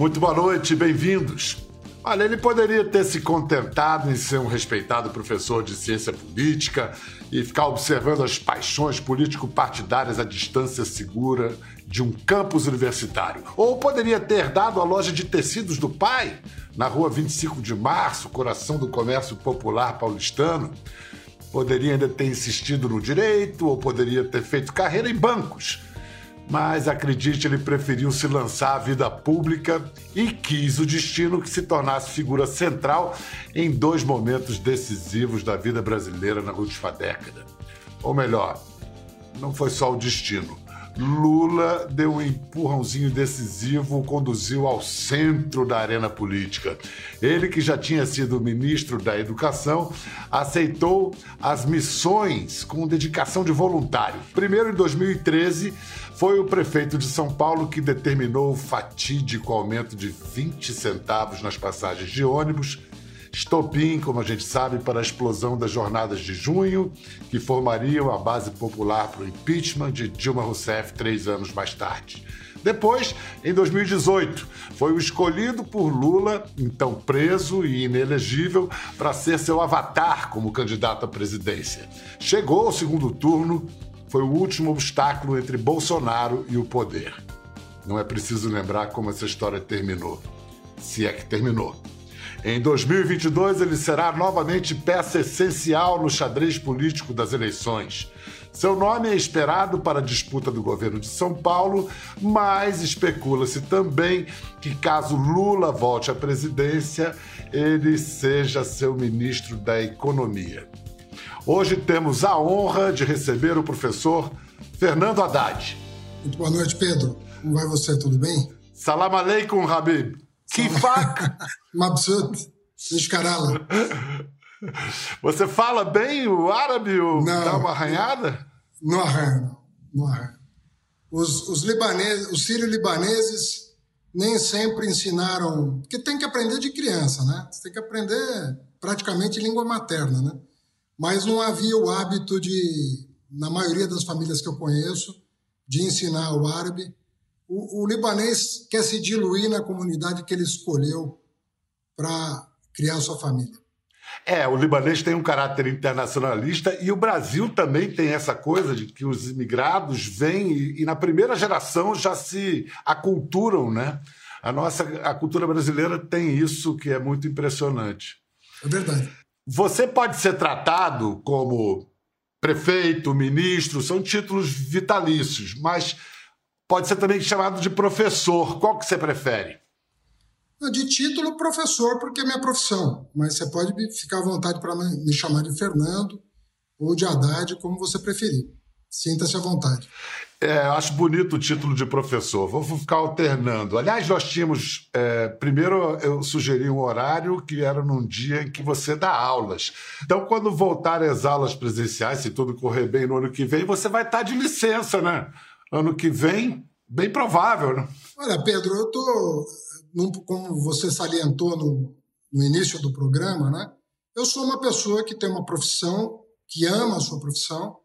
Muito boa noite, bem-vindos. Olha, ele poderia ter se contentado em ser um respeitado professor de ciência política e ficar observando as paixões político-partidárias à distância segura de um campus universitário. Ou poderia ter dado a loja de tecidos do pai, na rua 25 de março, coração do comércio popular paulistano. Poderia ainda ter insistido no direito, ou poderia ter feito carreira em bancos mas acredite, ele preferiu se lançar à vida pública e quis o destino que se tornasse figura central em dois momentos decisivos da vida brasileira na última década. Ou melhor, não foi só o destino. Lula deu um empurrãozinho decisivo, conduziu ao centro da arena política. Ele, que já tinha sido ministro da Educação, aceitou as missões com dedicação de voluntário. Primeiro, em 2013, foi o prefeito de São Paulo que determinou o fatídico aumento de 20 centavos nas passagens de ônibus, estopim, como a gente sabe, para a explosão das jornadas de junho, que formariam a base popular para o impeachment de Dilma Rousseff três anos mais tarde. Depois, em 2018, foi o escolhido por Lula, então preso e inelegível, para ser seu avatar como candidato à presidência. Chegou ao segundo turno foi o último obstáculo entre Bolsonaro e o poder. Não é preciso lembrar como essa história terminou, se é que terminou. Em 2022, ele será novamente peça essencial no xadrez político das eleições. Seu nome é esperado para a disputa do governo de São Paulo, mas especula-se também que, caso Lula volte à presidência, ele seja seu ministro da Economia. Hoje temos a honra de receber o professor Fernando Haddad. Muito boa noite, Pedro. Como vai você? Tudo bem? Salam aleikum, Habib. Kifak. Mabsut. Escarala. Você fala bem o árabe? Ou não, dá uma arranhada? Não arranha, não. Não arranha. Os, os libaneses, os sírio-libaneses nem sempre ensinaram... Porque tem que aprender de criança, né? Você tem que aprender praticamente língua materna, né? mas não havia o hábito de, na maioria das famílias que eu conheço, de ensinar o árabe. O, o libanês quer se diluir na comunidade que ele escolheu para criar sua família. É, o libanês tem um caráter internacionalista e o Brasil também tem essa coisa de que os imigrados vêm e, e na primeira geração já se aculturam, né? A nossa a cultura brasileira tem isso que é muito impressionante. É verdade. Você pode ser tratado como prefeito, ministro, são títulos vitalícios, mas pode ser também chamado de professor. Qual que você prefere? De título, professor, porque é minha profissão. Mas você pode ficar à vontade para me chamar de Fernando ou de Haddad, como você preferir. Sinta-se à vontade. É, acho bonito o título de professor. Vou ficar alternando. Aliás, nós tínhamos. É, primeiro, eu sugeri um horário que era num dia em que você dá aulas. Então, quando voltarem as aulas presenciais, se tudo correr bem no ano que vem, você vai estar de licença, né? Ano que vem, bem provável, né? Olha, Pedro, eu estou. Como você salientou no, no início do programa, né? Eu sou uma pessoa que tem uma profissão, que ama a sua profissão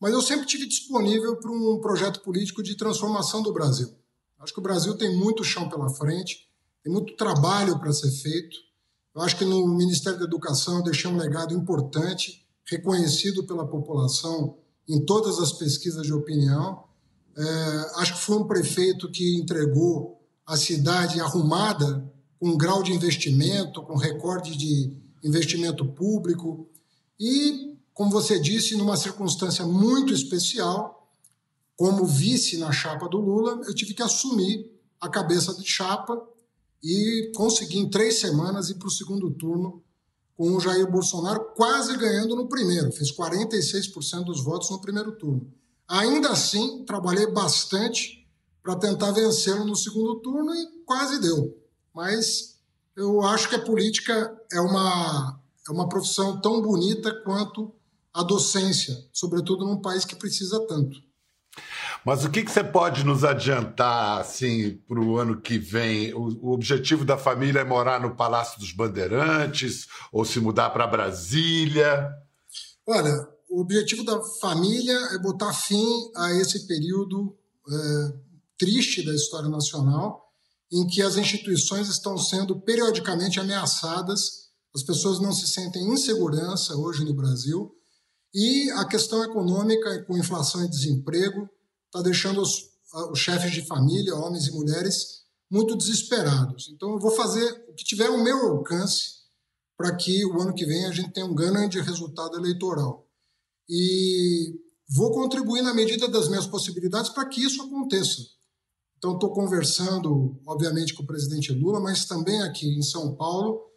mas eu sempre tive disponível para um projeto político de transformação do Brasil. Acho que o Brasil tem muito chão pela frente, tem muito trabalho para ser feito. Eu acho que no Ministério da Educação eu deixei um legado importante, reconhecido pela população em todas as pesquisas de opinião. É, acho que foi um prefeito que entregou a cidade arrumada, com um grau de investimento, com recorde de investimento público. E como você disse, numa circunstância muito especial, como vice na chapa do Lula, eu tive que assumir a cabeça de chapa e consegui em três semanas ir para o segundo turno com o Jair Bolsonaro quase ganhando no primeiro, fez 46% dos votos no primeiro turno. Ainda assim, trabalhei bastante para tentar vencê-lo no segundo turno e quase deu. Mas eu acho que a política é uma, é uma profissão tão bonita quanto a docência, sobretudo num país que precisa tanto. Mas o que, que você pode nos adiantar assim para o ano que vem? O, o, objetivo da família é morar no Palácio dos Bandeirantes ou se mudar para Brasília? Olha, o objetivo da família é botar fim a esse período é, triste da história nacional em que as instituições estão sendo periodicamente ameaçadas, as pessoas não se sentem em segurança hoje no Brasil, e a questão econômica, com inflação e desemprego, está deixando os, os chefes de família, homens e mulheres, muito desesperados. Então, eu vou fazer o que tiver ao meu alcance para que o ano que vem a gente tenha um grande resultado eleitoral. E vou contribuir na medida das minhas possibilidades para que isso aconteça. Então, estou conversando, obviamente, com o presidente Lula, mas também aqui em São Paulo,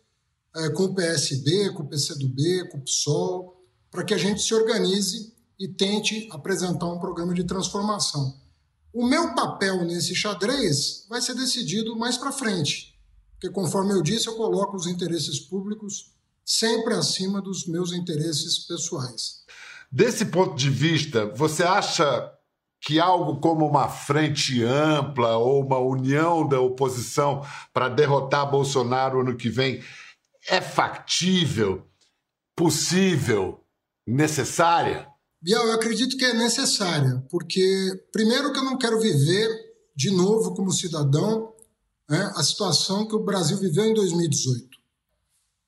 é, com o PSB, com o PCdoB, com o PSOL, para que a gente se organize e tente apresentar um programa de transformação. O meu papel nesse xadrez vai ser decidido mais para frente, porque, conforme eu disse, eu coloco os interesses públicos sempre acima dos meus interesses pessoais. Desse ponto de vista, você acha que algo como uma frente ampla ou uma união da oposição para derrotar Bolsonaro ano que vem é factível, possível, necessária? Biel, eu acredito que é necessária, porque, primeiro, que eu não quero viver de novo como cidadão né, a situação que o Brasil viveu em 2018.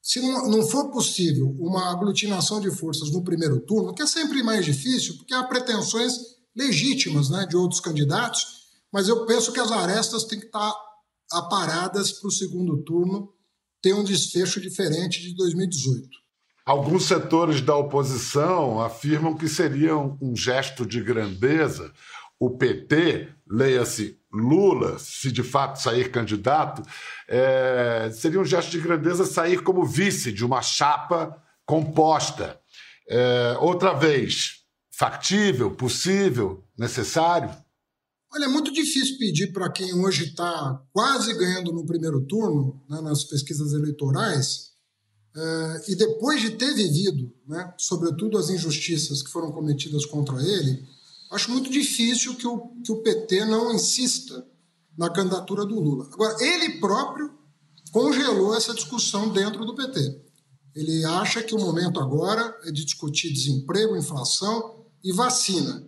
Se não, não for possível uma aglutinação de forças no primeiro turno, que é sempre mais difícil, porque há pretensões legítimas né, de outros candidatos, mas eu penso que as arestas têm que estar aparadas para o segundo turno ter um desfecho diferente de 2018. Alguns setores da oposição afirmam que seria um gesto de grandeza o PT, leia-se Lula, se de fato sair candidato, é, seria um gesto de grandeza sair como vice de uma chapa composta. É, outra vez, factível, possível, necessário? Olha, é muito difícil pedir para quem hoje está quase ganhando no primeiro turno, né, nas pesquisas eleitorais, Uh, e depois de ter vivido, né, sobretudo as injustiças que foram cometidas contra ele, acho muito difícil que o, que o PT não insista na candidatura do Lula. Agora, ele próprio congelou essa discussão dentro do PT. Ele acha que o momento agora é de discutir desemprego, inflação e vacina.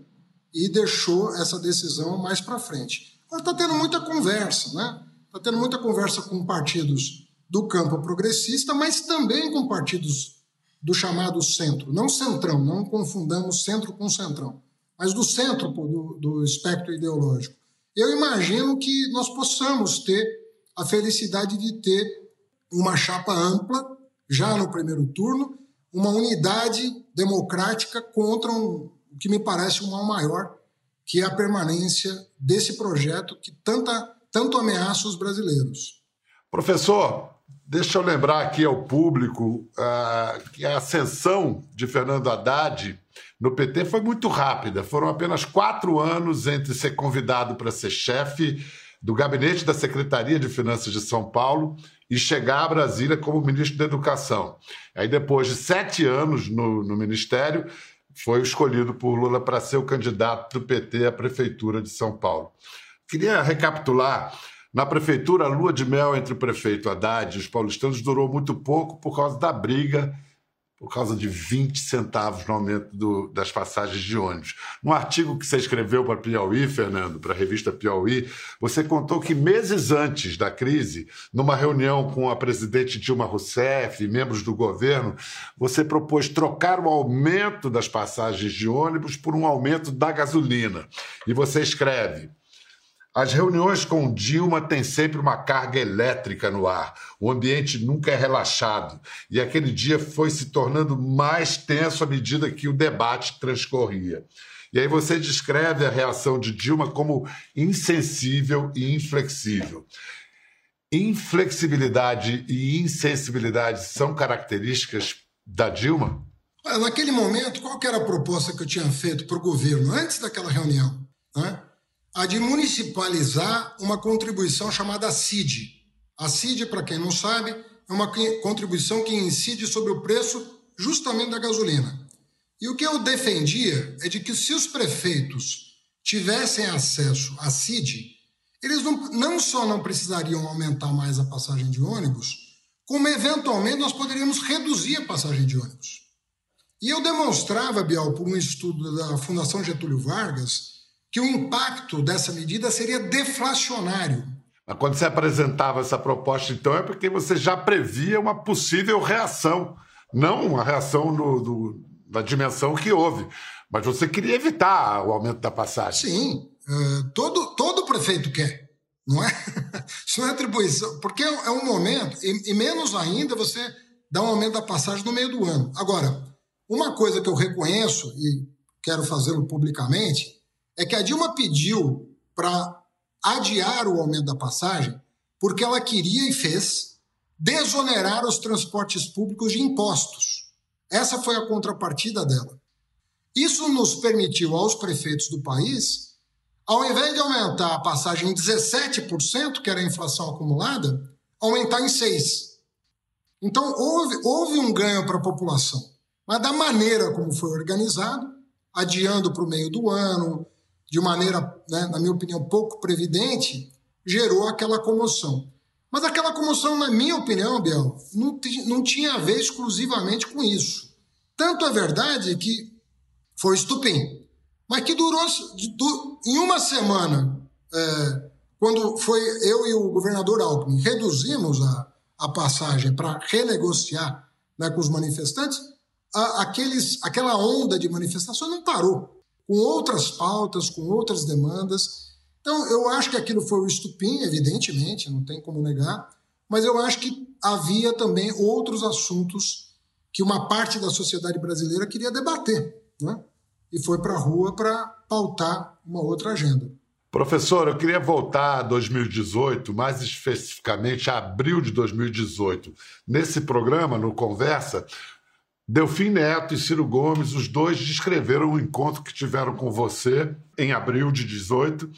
E deixou essa decisão mais para frente. Agora está tendo muita conversa, né? Está tendo muita conversa com partidos do campo progressista, mas também com partidos do chamado centro, não centrão, não confundamos centro com centrão, mas do centro do, do espectro ideológico. Eu imagino que nós possamos ter a felicidade de ter uma chapa ampla, já no primeiro turno, uma unidade democrática contra um, o que me parece um mal maior, que é a permanência desse projeto que tanta, tanto ameaça os brasileiros. Professor, Deixa eu lembrar aqui ao público uh, que a ascensão de Fernando Haddad no PT foi muito rápida. Foram apenas quatro anos entre ser convidado para ser chefe do gabinete da Secretaria de Finanças de São Paulo e chegar a Brasília como ministro da Educação. Aí, depois de sete anos no, no ministério, foi escolhido por Lula para ser o candidato do PT à Prefeitura de São Paulo. Queria recapitular na prefeitura, a lua de mel entre o prefeito Haddad e os paulistanos durou muito pouco por causa da briga, por causa de 20 centavos no aumento do, das passagens de ônibus. No artigo que você escreveu para Piauí, Fernando, para a revista Piauí, você contou que meses antes da crise, numa reunião com a presidente Dilma Rousseff e membros do governo, você propôs trocar o aumento das passagens de ônibus por um aumento da gasolina. E você escreve. As reuniões com Dilma têm sempre uma carga elétrica no ar. O ambiente nunca é relaxado. E aquele dia foi se tornando mais tenso à medida que o debate transcorria. E aí você descreve a reação de Dilma como insensível e inflexível. Inflexibilidade e insensibilidade são características da Dilma? Naquele momento, qual era a proposta que eu tinha feito para o governo antes daquela reunião? Né? A de municipalizar uma contribuição chamada CID. A CID, para quem não sabe, é uma contribuição que incide sobre o preço justamente da gasolina. E o que eu defendia é de que se os prefeitos tivessem acesso à CID, eles não, não só não precisariam aumentar mais a passagem de ônibus, como eventualmente nós poderíamos reduzir a passagem de ônibus. E eu demonstrava, Bial, por um estudo da Fundação Getúlio Vargas, que o impacto dessa medida seria deflacionário. Quando você apresentava essa proposta, então, é porque você já previa uma possível reação, não uma reação no, do, da dimensão que houve. Mas você queria evitar o aumento da passagem. Sim, uh, todo, todo prefeito quer, não é? Isso não é atribuição, porque é um momento, e, e menos ainda você dá um aumento da passagem no meio do ano. Agora, uma coisa que eu reconheço, e quero fazê-lo publicamente, é que a Dilma pediu para adiar o aumento da passagem porque ela queria e fez desonerar os transportes públicos de impostos. Essa foi a contrapartida dela. Isso nos permitiu aos prefeitos do país, ao invés de aumentar a passagem em 17%, que era a inflação acumulada, aumentar em 6%. Então, houve, houve um ganho para a população. Mas da maneira como foi organizado, adiando para o meio do ano, de maneira, né, na minha opinião, pouco previdente, gerou aquela comoção. Mas aquela comoção, na minha opinião, Biel, não, não tinha a ver exclusivamente com isso. Tanto é verdade que foi estupim, mas que durou em uma semana, é, quando foi eu e o governador Alckmin reduzimos a, a passagem para renegociar né, com os manifestantes, a, aqueles, aquela onda de manifestação não parou com outras pautas, com outras demandas. Então, eu acho que aquilo foi o estupim, evidentemente, não tem como negar, mas eu acho que havia também outros assuntos que uma parte da sociedade brasileira queria debater, né? e foi para a rua para pautar uma outra agenda. Professor, eu queria voltar a 2018, mais especificamente a abril de 2018. Nesse programa, no Conversa, Delfim Neto e Ciro Gomes, os dois descreveram o encontro que tiveram com você em abril de 18.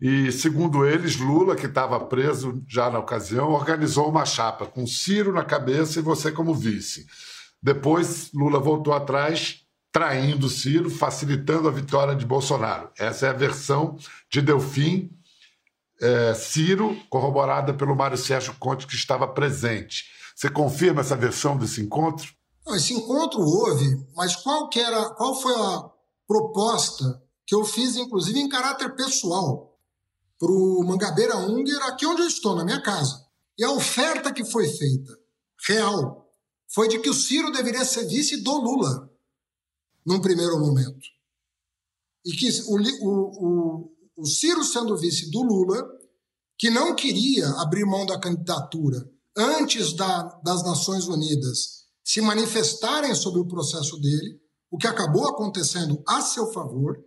E, segundo eles, Lula, que estava preso já na ocasião, organizou uma chapa com Ciro na cabeça e você como vice. Depois, Lula voltou atrás, traindo Ciro, facilitando a vitória de Bolsonaro. Essa é a versão de Delfim, é, Ciro, corroborada pelo Mário Sérgio Conte, que estava presente. Você confirma essa versão desse encontro? Esse encontro houve, mas qual, que era, qual foi a proposta que eu fiz, inclusive em caráter pessoal, para o Mangabeira Unger, aqui onde eu estou, na minha casa. E a oferta que foi feita, real, foi de que o Ciro deveria ser vice do Lula, num primeiro momento. E que o, o, o, o Ciro sendo vice do Lula, que não queria abrir mão da candidatura antes da, das Nações Unidas se manifestarem sobre o processo dele, o que acabou acontecendo a seu favor.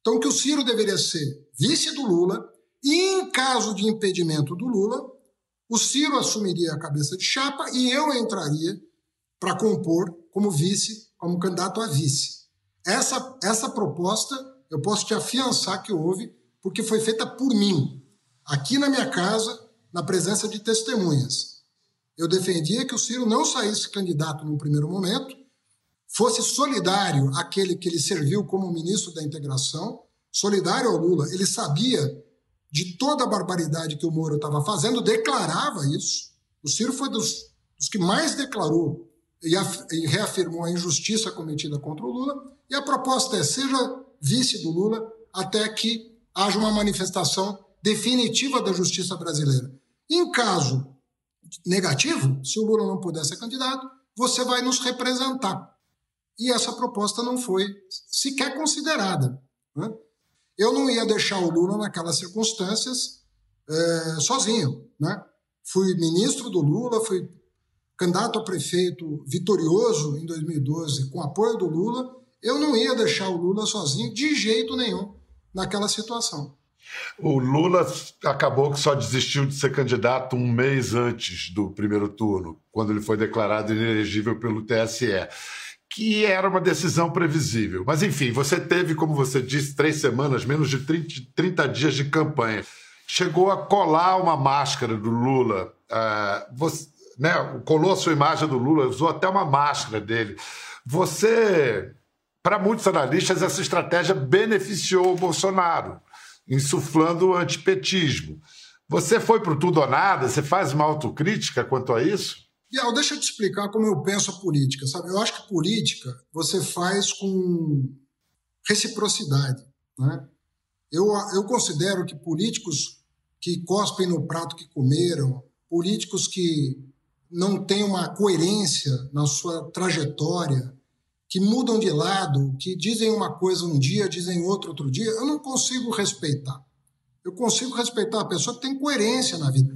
Então, que o Ciro deveria ser vice do Lula, e em caso de impedimento do Lula, o Ciro assumiria a cabeça de chapa e eu entraria para compor como vice, como candidato a vice. Essa, essa proposta eu posso te afiançar que houve, porque foi feita por mim, aqui na minha casa, na presença de testemunhas. Eu defendia que o Ciro não saísse candidato num primeiro momento, fosse solidário àquele que ele serviu como ministro da integração, solidário ao Lula. Ele sabia de toda a barbaridade que o Moro estava fazendo, declarava isso. O Ciro foi dos, dos que mais declarou e, e reafirmou a injustiça cometida contra o Lula. E a proposta é: seja vice do Lula até que haja uma manifestação definitiva da justiça brasileira. Em caso negativo, se o Lula não puder ser candidato, você vai nos representar. E essa proposta não foi sequer considerada. Né? Eu não ia deixar o Lula naquelas circunstâncias é, sozinho. Né? Fui ministro do Lula, fui candidato a prefeito vitorioso em 2012 com apoio do Lula. Eu não ia deixar o Lula sozinho de jeito nenhum naquela situação. O Lula acabou que só desistiu de ser candidato um mês antes do primeiro turno, quando ele foi declarado inelegível pelo TSE, que era uma decisão previsível. Mas, enfim, você teve, como você disse, três semanas, menos de 30, 30 dias de campanha. Chegou a colar uma máscara do Lula. Uh, você, né, colou a sua imagem do Lula, usou até uma máscara dele. Você, para muitos analistas, essa estratégia beneficiou o Bolsonaro insuflando antipetismo. Você foi para o tudo ou nada? Você faz uma autocrítica quanto a isso? Bial, deixa eu te explicar como eu penso a política. Sabe? Eu acho que política você faz com reciprocidade. Né? Eu, eu considero que políticos que cospem no prato que comeram, políticos que não têm uma coerência na sua trajetória, que mudam de lado, que dizem uma coisa um dia, dizem outra outro dia, eu não consigo respeitar. Eu consigo respeitar a pessoa que tem coerência na vida.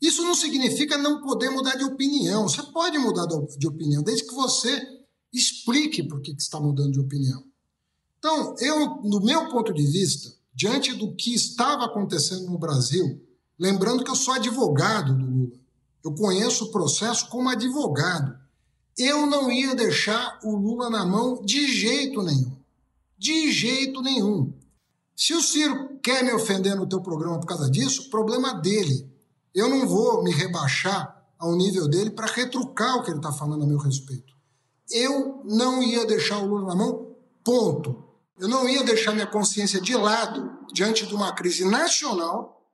Isso não significa não poder mudar de opinião. Você pode mudar de opinião, desde que você explique por que está mudando de opinião. Então, eu, no meu ponto de vista, diante do que estava acontecendo no Brasil, lembrando que eu sou advogado do Lula, eu conheço o processo como advogado eu não ia deixar o Lula na mão de jeito nenhum. De jeito nenhum. Se o Ciro quer me ofender no teu programa por causa disso, problema dele. Eu não vou me rebaixar ao nível dele para retrucar o que ele está falando a meu respeito. Eu não ia deixar o Lula na mão, ponto. Eu não ia deixar minha consciência de lado diante de uma crise nacional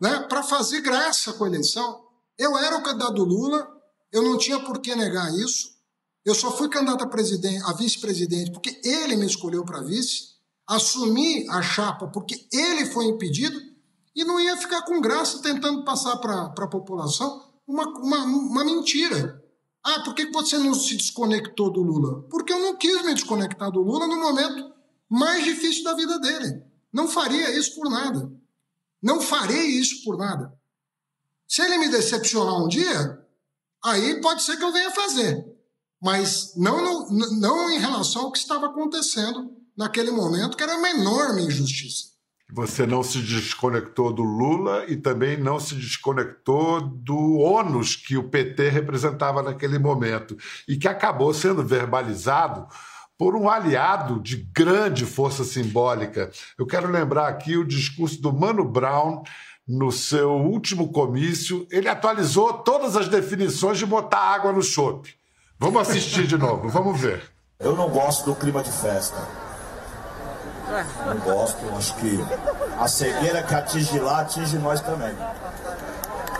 né, para fazer graça com a eleição. Eu era o candidato do Lula, eu não tinha por que negar isso. Eu só fui candidato a, a vice-presidente porque ele me escolheu para vice. Assumi a chapa porque ele foi impedido e não ia ficar com graça tentando passar para a população uma, uma, uma mentira. Ah, por que você não se desconectou do Lula? Porque eu não quis me desconectar do Lula no momento mais difícil da vida dele. Não faria isso por nada. Não farei isso por nada. Se ele me decepcionar um dia, aí pode ser que eu venha fazer. Mas não, não, não em relação ao que estava acontecendo naquele momento, que era uma enorme injustiça. Você não se desconectou do Lula e também não se desconectou do ônus que o PT representava naquele momento e que acabou sendo verbalizado por um aliado de grande força simbólica. Eu quero lembrar aqui o discurso do Mano Brown no seu último comício, ele atualizou todas as definições de botar água no chope. Vamos assistir de novo, vamos ver. Eu não gosto do clima de festa. Não gosto, acho que a cegueira que atinge lá atinge nós também.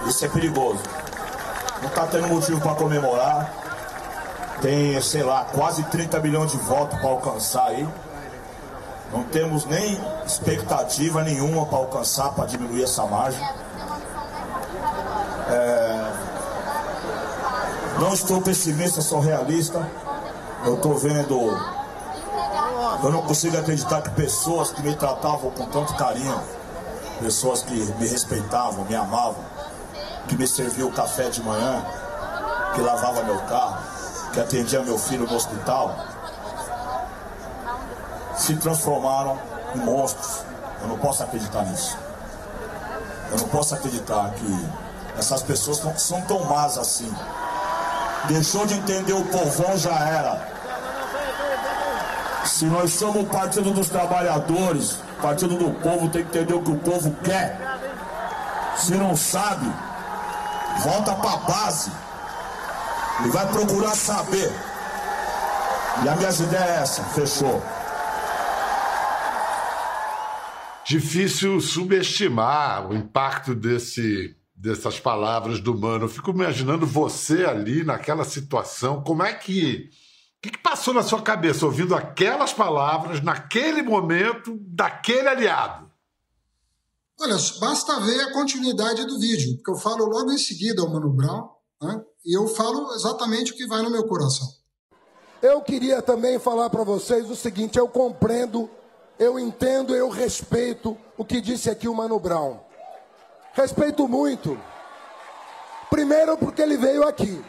Isso é perigoso. Não está tendo motivo para comemorar. Tem, sei lá, quase 30 milhões de votos para alcançar aí. Não temos nem expectativa nenhuma para alcançar, para diminuir essa margem. É... Não estou pessimista, sou realista. Eu estou vendo. Eu não consigo acreditar que pessoas que me tratavam com tanto carinho, pessoas que me respeitavam, me amavam, que me serviam o café de manhã, que lavava meu carro, que atendia meu filho no hospital, se transformaram em monstros. Eu não posso acreditar nisso. Eu não posso acreditar que essas pessoas não são tão más assim. Deixou de entender o povão, já era. Se nós somos o partido dos trabalhadores, partido do povo tem que entender o que o povo quer. Se não sabe, volta para a base e vai procurar saber. E a minha ideia é essa, fechou. Difícil subestimar o impacto desse, dessas palavras do Mano. Eu fico imaginando você ali naquela situação. Como é que. O que, que passou na sua cabeça ouvindo aquelas palavras naquele momento daquele aliado? Olha, basta ver a continuidade do vídeo, porque eu falo logo em seguida ao Mano Brown, né? e eu falo exatamente o que vai no meu coração. Eu queria também falar para vocês o seguinte: eu compreendo eu entendo, eu respeito o que disse aqui o Mano Brown. Respeito muito. Primeiro, porque ele veio aqui.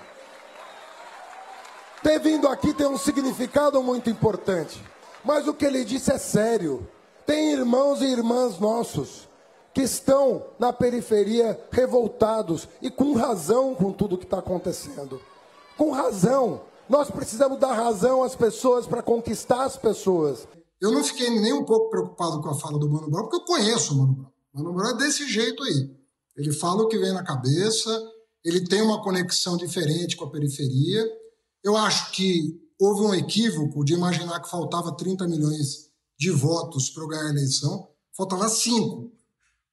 Ter vindo aqui tem um significado muito importante. Mas o que ele disse é sério. Tem irmãos e irmãs nossos que estão na periferia revoltados e com razão com tudo que está acontecendo. Com razão. Nós precisamos dar razão às pessoas para conquistar as pessoas. Eu não fiquei nem um pouco preocupado com a fala do Mano Brown, porque eu conheço o Mano Brown. O Mano Brown é desse jeito aí. Ele fala o que vem na cabeça, ele tem uma conexão diferente com a periferia. Eu acho que houve um equívoco de imaginar que faltava 30 milhões de votos para eu ganhar a eleição. Faltava 5.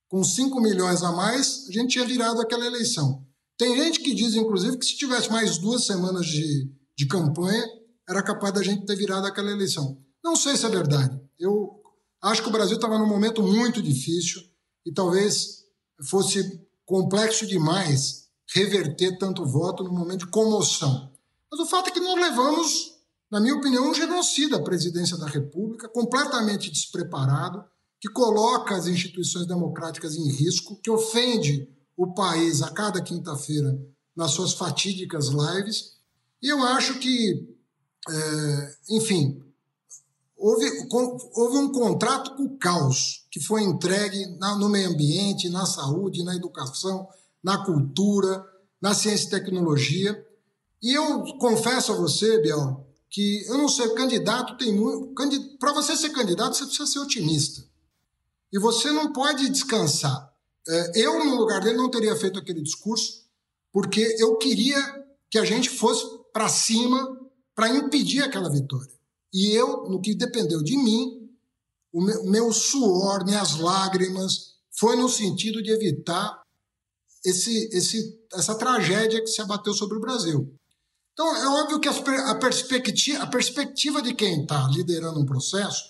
Com 5 milhões a mais, a gente tinha virado aquela eleição. Tem gente que diz, inclusive, que se tivesse mais duas semanas de, de campanha, era capaz da gente ter virado aquela eleição. Não sei se é verdade. Eu acho que o Brasil estava num momento muito difícil e talvez fosse complexo demais reverter tanto voto no momento de comoção. Mas o fato é que nós levamos, na minha opinião, um genocida à presidência da República, completamente despreparado, que coloca as instituições democráticas em risco, que ofende o país a cada quinta-feira nas suas fatídicas lives. E eu acho que, é, enfim, houve, houve um contrato com o caos que foi entregue na, no meio ambiente, na saúde, na educação, na cultura, na ciência e tecnologia. E eu confesso a você, Biel, que eu não sei, candidato tem muito. Para você ser candidato, você precisa ser otimista. E você não pode descansar. É, eu, no lugar dele, não teria feito aquele discurso, porque eu queria que a gente fosse para cima para impedir aquela vitória. E eu, no que dependeu de mim, o meu, suor, minhas lágrimas, foi no sentido de evitar esse, esse, essa tragédia que se abateu sobre o Brasil. Então, é óbvio que a, perspectiva, a perspectiva de quem está liderando um processo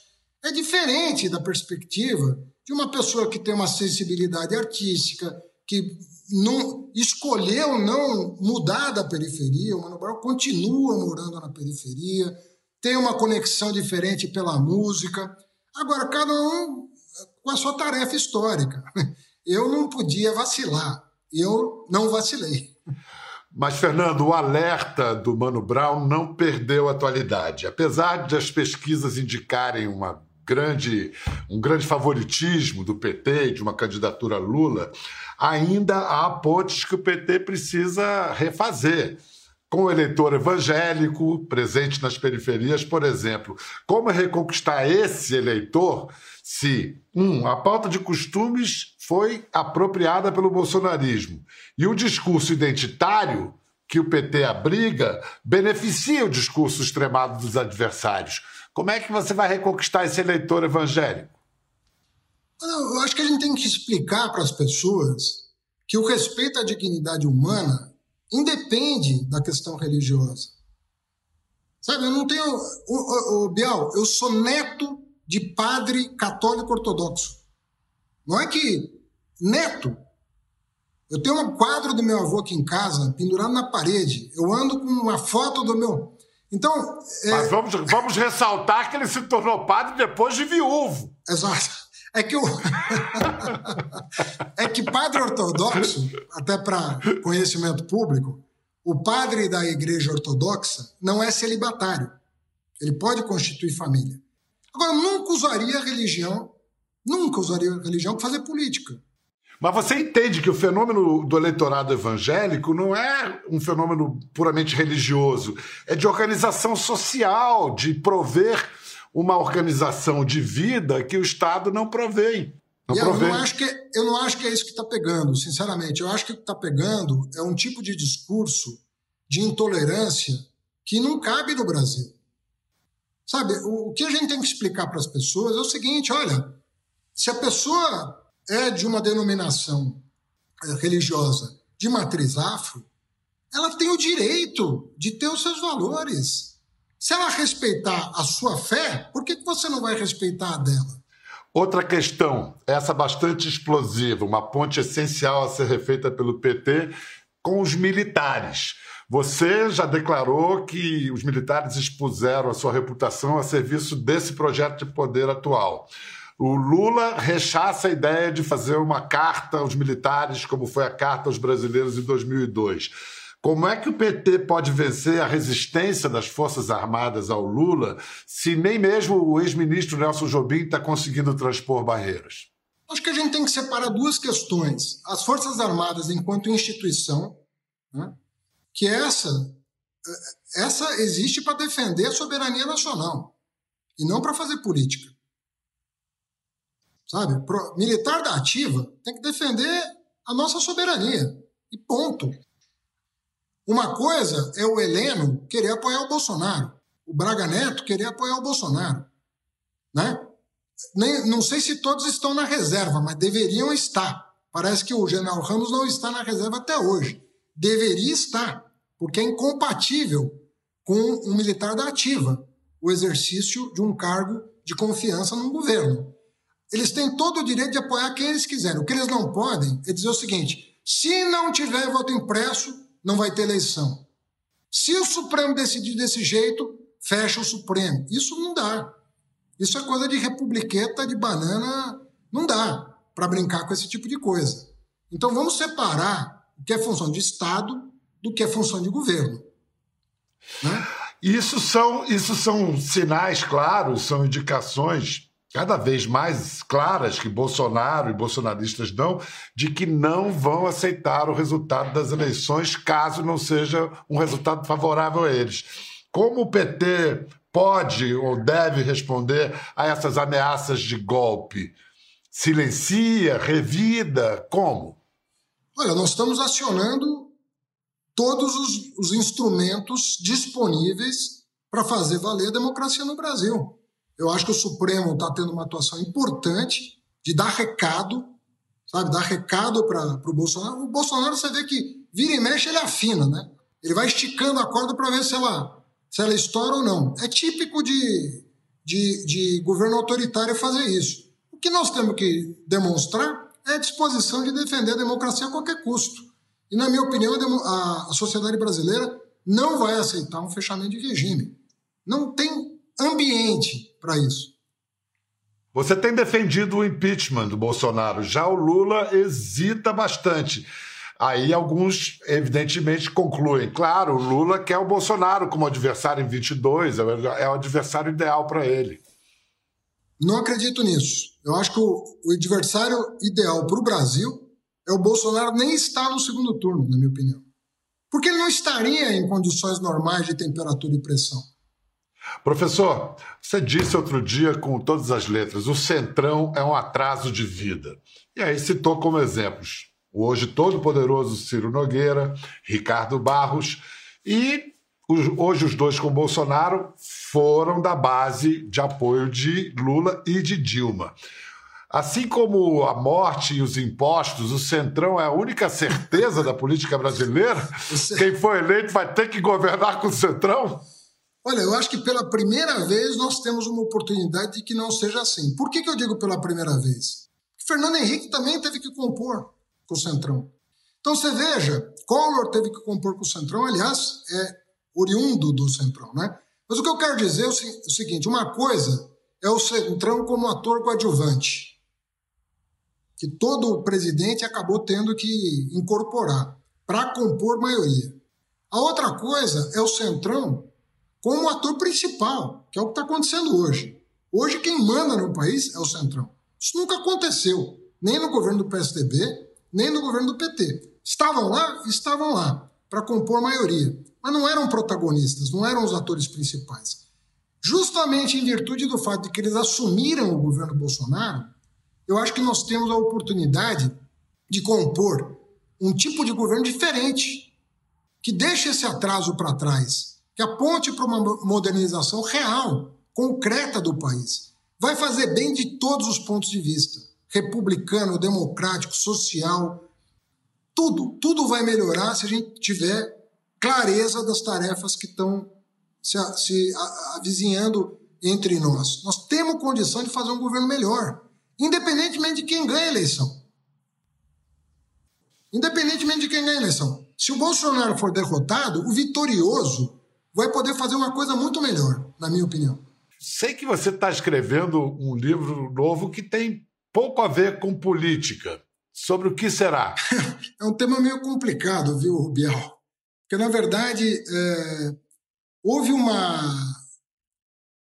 é diferente da perspectiva de uma pessoa que tem uma sensibilidade artística, que não escolheu não mudar da periferia, o Mano Brown continua morando na periferia, tem uma conexão diferente pela música. Agora, cada um com a sua tarefa histórica. Eu não podia vacilar, eu não vacilei. Mas, Fernando, o alerta do Mano Brown não perdeu atualidade. Apesar de as pesquisas indicarem uma grande, um grande favoritismo do PT de uma candidatura Lula, ainda há pontes que o PT precisa refazer com o eleitor evangélico presente nas periferias, por exemplo. Como reconquistar esse eleitor se, um, a pauta de costumes foi apropriada pelo bolsonarismo e o discurso identitário que o PT abriga beneficia o discurso extremado dos adversários? Como é que você vai reconquistar esse eleitor evangélico? Eu acho que a gente tem que explicar para as pessoas que o respeito à dignidade humana independe da questão religiosa. Sabe, eu não tenho. O, o, o, Bial, eu sou neto de padre católico ortodoxo. Não é que. Neto. Eu tenho um quadro do meu avô aqui em casa, pendurado na parede. Eu ando com uma foto do meu. Então. É... Mas vamos, vamos ressaltar que ele se tornou padre depois de viúvo. Exato. É que o é que padre ortodoxo, até para conhecimento público, o padre da igreja ortodoxa não é celibatário. Ele pode constituir família. Agora, nunca usaria a religião, nunca usaria a religião para fazer política. Mas você entende que o fenômeno do eleitorado evangélico não é um fenômeno puramente religioso, é de organização social, de prover uma organização de vida que o Estado não provém. Não eu, não acho que, eu não acho que é isso que está pegando, sinceramente. Eu acho que o que está pegando é um tipo de discurso de intolerância que não cabe no Brasil. Sabe, o, o que a gente tem que explicar para as pessoas é o seguinte: olha, se a pessoa é de uma denominação é, religiosa de matriz afro, ela tem o direito de ter os seus valores. Se ela respeitar a sua fé, por que você não vai respeitar a dela? Outra questão, essa bastante explosiva, uma ponte essencial a ser refeita pelo PT com os militares. Você já declarou que os militares expuseram a sua reputação a serviço desse projeto de poder atual. O Lula rechaça a ideia de fazer uma carta aos militares, como foi a carta aos brasileiros em 2002. Como é que o PT pode vencer a resistência das Forças Armadas ao Lula se nem mesmo o ex-ministro Nelson Jobim está conseguindo transpor barreiras? Acho que a gente tem que separar duas questões. As Forças Armadas enquanto instituição, né, que essa, essa existe para defender a soberania nacional e não para fazer política. Sabe? Pro, militar da ativa tem que defender a nossa soberania. E ponto. Uma coisa é o Heleno querer apoiar o Bolsonaro, o Braga Neto querer apoiar o Bolsonaro. Né? Nem, não sei se todos estão na reserva, mas deveriam estar. Parece que o general Ramos não está na reserva até hoje. Deveria estar, porque é incompatível com um militar da ativa o exercício de um cargo de confiança num governo. eles têm todo o direito de apoiar quem eles quiserem. O que eles não podem é dizer o seguinte: se não tiver voto impresso, não vai ter eleição. Se o Supremo decidir desse jeito, fecha o Supremo. Isso não dá. Isso é coisa de republiqueta, de banana. Não dá para brincar com esse tipo de coisa. Então vamos separar o que é função de Estado do que é função de governo. Né? Isso são, isso são sinais claros, são indicações cada vez mais claras que Bolsonaro e bolsonaristas dão de que não vão aceitar o resultado das eleições caso não seja um resultado favorável a eles. Como o PT pode ou deve responder a essas ameaças de golpe? Silencia, revida, como? Olha, nós estamos acionando todos os, os instrumentos disponíveis para fazer valer a democracia no Brasil. Eu acho que o Supremo está tendo uma atuação importante de dar recado, sabe? Dar recado para o Bolsonaro. O Bolsonaro, você vê que vira e mexe, ele afina, né? Ele vai esticando a corda para ver se ela, se ela estoura ou não. É típico de, de, de governo autoritário fazer isso. O que nós temos que demonstrar é a disposição de defender a democracia a qualquer custo. E, na minha opinião, a, a sociedade brasileira não vai aceitar um fechamento de regime. Não tem ambiente para isso. Você tem defendido o impeachment do Bolsonaro, já o Lula hesita bastante. Aí alguns, evidentemente, concluem. Claro, o Lula quer o Bolsonaro como adversário em 22, é o adversário ideal para ele. Não acredito nisso. Eu acho que o, o adversário ideal para o Brasil é o Bolsonaro nem estar no segundo turno, na minha opinião. Porque ele não estaria em condições normais de temperatura e pressão. Professor, você disse outro dia com todas as letras: o Centrão é um atraso de vida. E aí citou como exemplos o hoje todo-poderoso Ciro Nogueira, Ricardo Barros e hoje os dois com Bolsonaro foram da base de apoio de Lula e de Dilma. Assim como a morte e os impostos, o Centrão é a única certeza da política brasileira? Quem for eleito vai ter que governar com o Centrão? Olha, eu acho que pela primeira vez nós temos uma oportunidade de que não seja assim. Por que, que eu digo pela primeira vez? Fernando Henrique também teve que compor com o Centrão. Então você veja, Collor teve que compor com o Centrão, aliás, é oriundo do Centrão, né? Mas o que eu quero dizer é o seguinte: uma coisa é o Centrão como ator coadjuvante, que todo presidente acabou tendo que incorporar para compor maioria. A outra coisa é o Centrão como ator principal, que é o que está acontecendo hoje. Hoje quem manda no país é o Centrão. Isso nunca aconteceu, nem no governo do PSDB, nem no governo do PT. Estavam lá? Estavam lá, para compor maioria. Mas não eram protagonistas, não eram os atores principais. Justamente em virtude do fato de que eles assumiram o governo Bolsonaro, eu acho que nós temos a oportunidade de compor um tipo de governo diferente, que deixe esse atraso para trás que aponte para uma modernização real, concreta do país. Vai fazer bem de todos os pontos de vista: republicano, democrático, social. Tudo, tudo vai melhorar se a gente tiver clareza das tarefas que estão se, se avizinhando entre nós. Nós temos condição de fazer um governo melhor, independentemente de quem ganha a eleição. Independentemente de quem ganha a eleição. Se o Bolsonaro for derrotado, o vitorioso vai poder fazer uma coisa muito melhor, na minha opinião. Sei que você está escrevendo um livro novo que tem pouco a ver com política. Sobre o que será? é um tema meio complicado, viu, Rubial? Porque, na verdade, é... houve uma.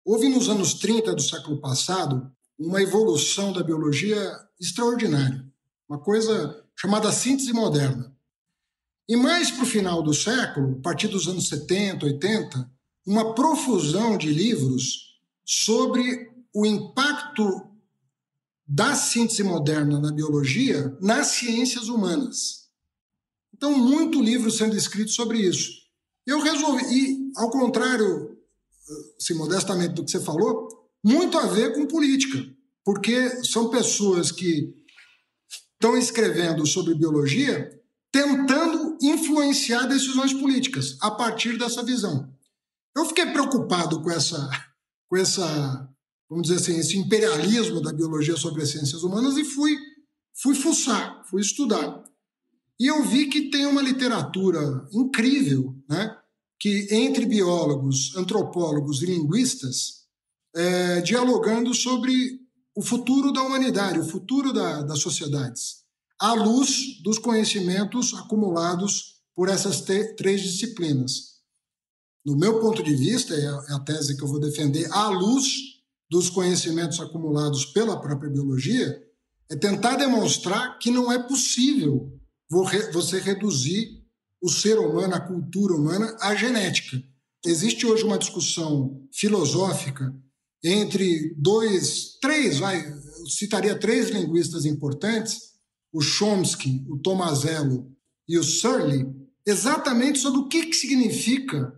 Houve nos anos 30 do século passado uma evolução da biologia extraordinária. Uma coisa chamada síntese moderna. E mais para o final do século, a partir dos anos 70, 80, uma profusão de livros sobre o impacto da síntese moderna na biologia nas ciências humanas. Então, muito livro sendo escrito sobre isso. Eu resolvi, e ao contrário, se modestamente do que você falou, muito a ver com política, porque são pessoas que estão escrevendo sobre biologia tentando influenciar decisões políticas a partir dessa visão. Eu fiquei preocupado com essa, com essa vamos dizer assim, esse imperialismo da biologia sobre as ciências humanas e fui, fui fuçar, fui estudar. E eu vi que tem uma literatura incrível, né? que entre biólogos, antropólogos e linguistas, é, dialogando sobre o futuro da humanidade, o futuro da, das sociedades, à luz dos conhecimentos acumulados por essas três disciplinas. No meu ponto de vista, é a, é a tese que eu vou defender, à luz dos conhecimentos acumulados pela própria biologia, é tentar demonstrar que não é possível você reduzir o ser humano, a cultura humana, à genética. Existe hoje uma discussão filosófica entre dois, três, vai, eu citaria três linguistas importantes, o Chomsky, o Tomazello e o Searle, exatamente sobre o que, que significa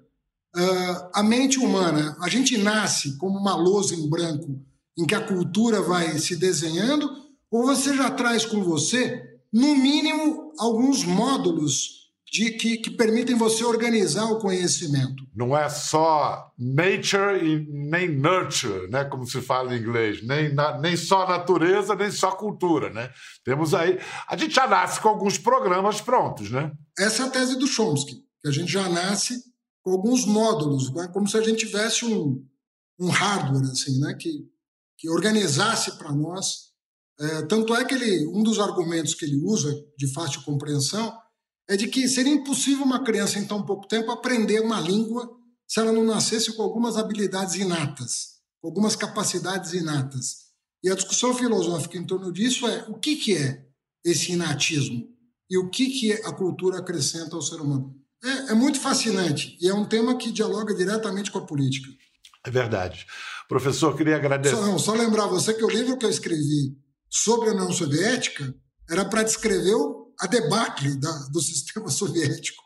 uh, a mente humana. A gente nasce como uma lousa em branco em que a cultura vai se desenhando, ou você já traz com você, no mínimo, alguns módulos de, que, que, permitem você organizar o conhecimento. Não é só nature e nem nurture, né, como se fala em inglês, nem, na, nem só natureza, nem só cultura, né? Temos aí, a gente já nasce com alguns programas prontos, né? Essa é a tese do Chomsky, que a gente já nasce com alguns módulos, né, como se a gente tivesse um, um hardware assim, né, que, que organizasse para nós. É, tanto é que ele, um dos argumentos que ele usa de fácil compreensão é de que seria impossível uma criança em tão pouco tempo aprender uma língua se ela não nascesse com algumas habilidades inatas, algumas capacidades inatas. E a discussão filosófica em torno disso é o que, que é esse inatismo e o que, que a cultura acrescenta ao ser humano. É, é muito fascinante e é um tema que dialoga diretamente com a política. É verdade. Professor, queria agradecer. Só, não, só lembrar você que o livro que eu escrevi sobre a União Soviética era para descrever o a debacle da, do sistema soviético.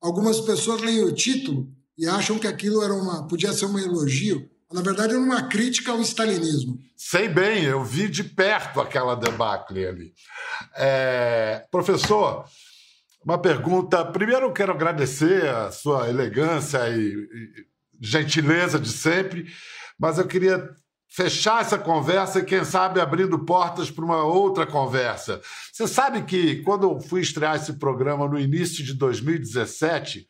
Algumas pessoas leem o título e acham que aquilo era uma, podia ser um elogio. Na verdade, era uma crítica ao stalinismo. Sei bem, eu vi de perto aquela debacle ali. É, professor, uma pergunta. Primeiro, eu quero agradecer a sua elegância e, e gentileza de sempre, mas eu queria fechar essa conversa e, quem sabe, abrindo portas para uma outra conversa. Você sabe que quando eu fui estrear esse programa no início de 2017,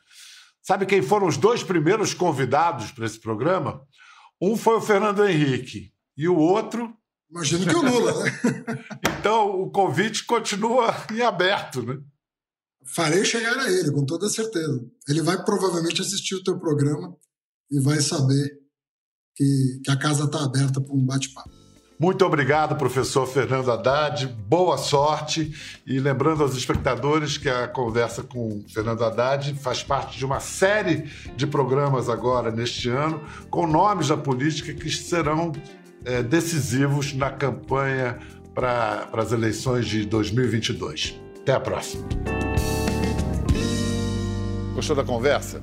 sabe quem foram os dois primeiros convidados para esse programa? Um foi o Fernando Henrique e o outro. Imagino que o Lula, né? então o convite continua em aberto, né? Farei chegar a ele, com toda certeza. Ele vai provavelmente assistir o teu programa e vai saber que, que a casa está aberta para um bate-papo. Muito obrigado, professor Fernando Haddad. Boa sorte. E lembrando aos espectadores que a conversa com Fernando Haddad faz parte de uma série de programas agora neste ano, com nomes da política que serão é, decisivos na campanha para as eleições de 2022. Até a próxima. Gostou da conversa?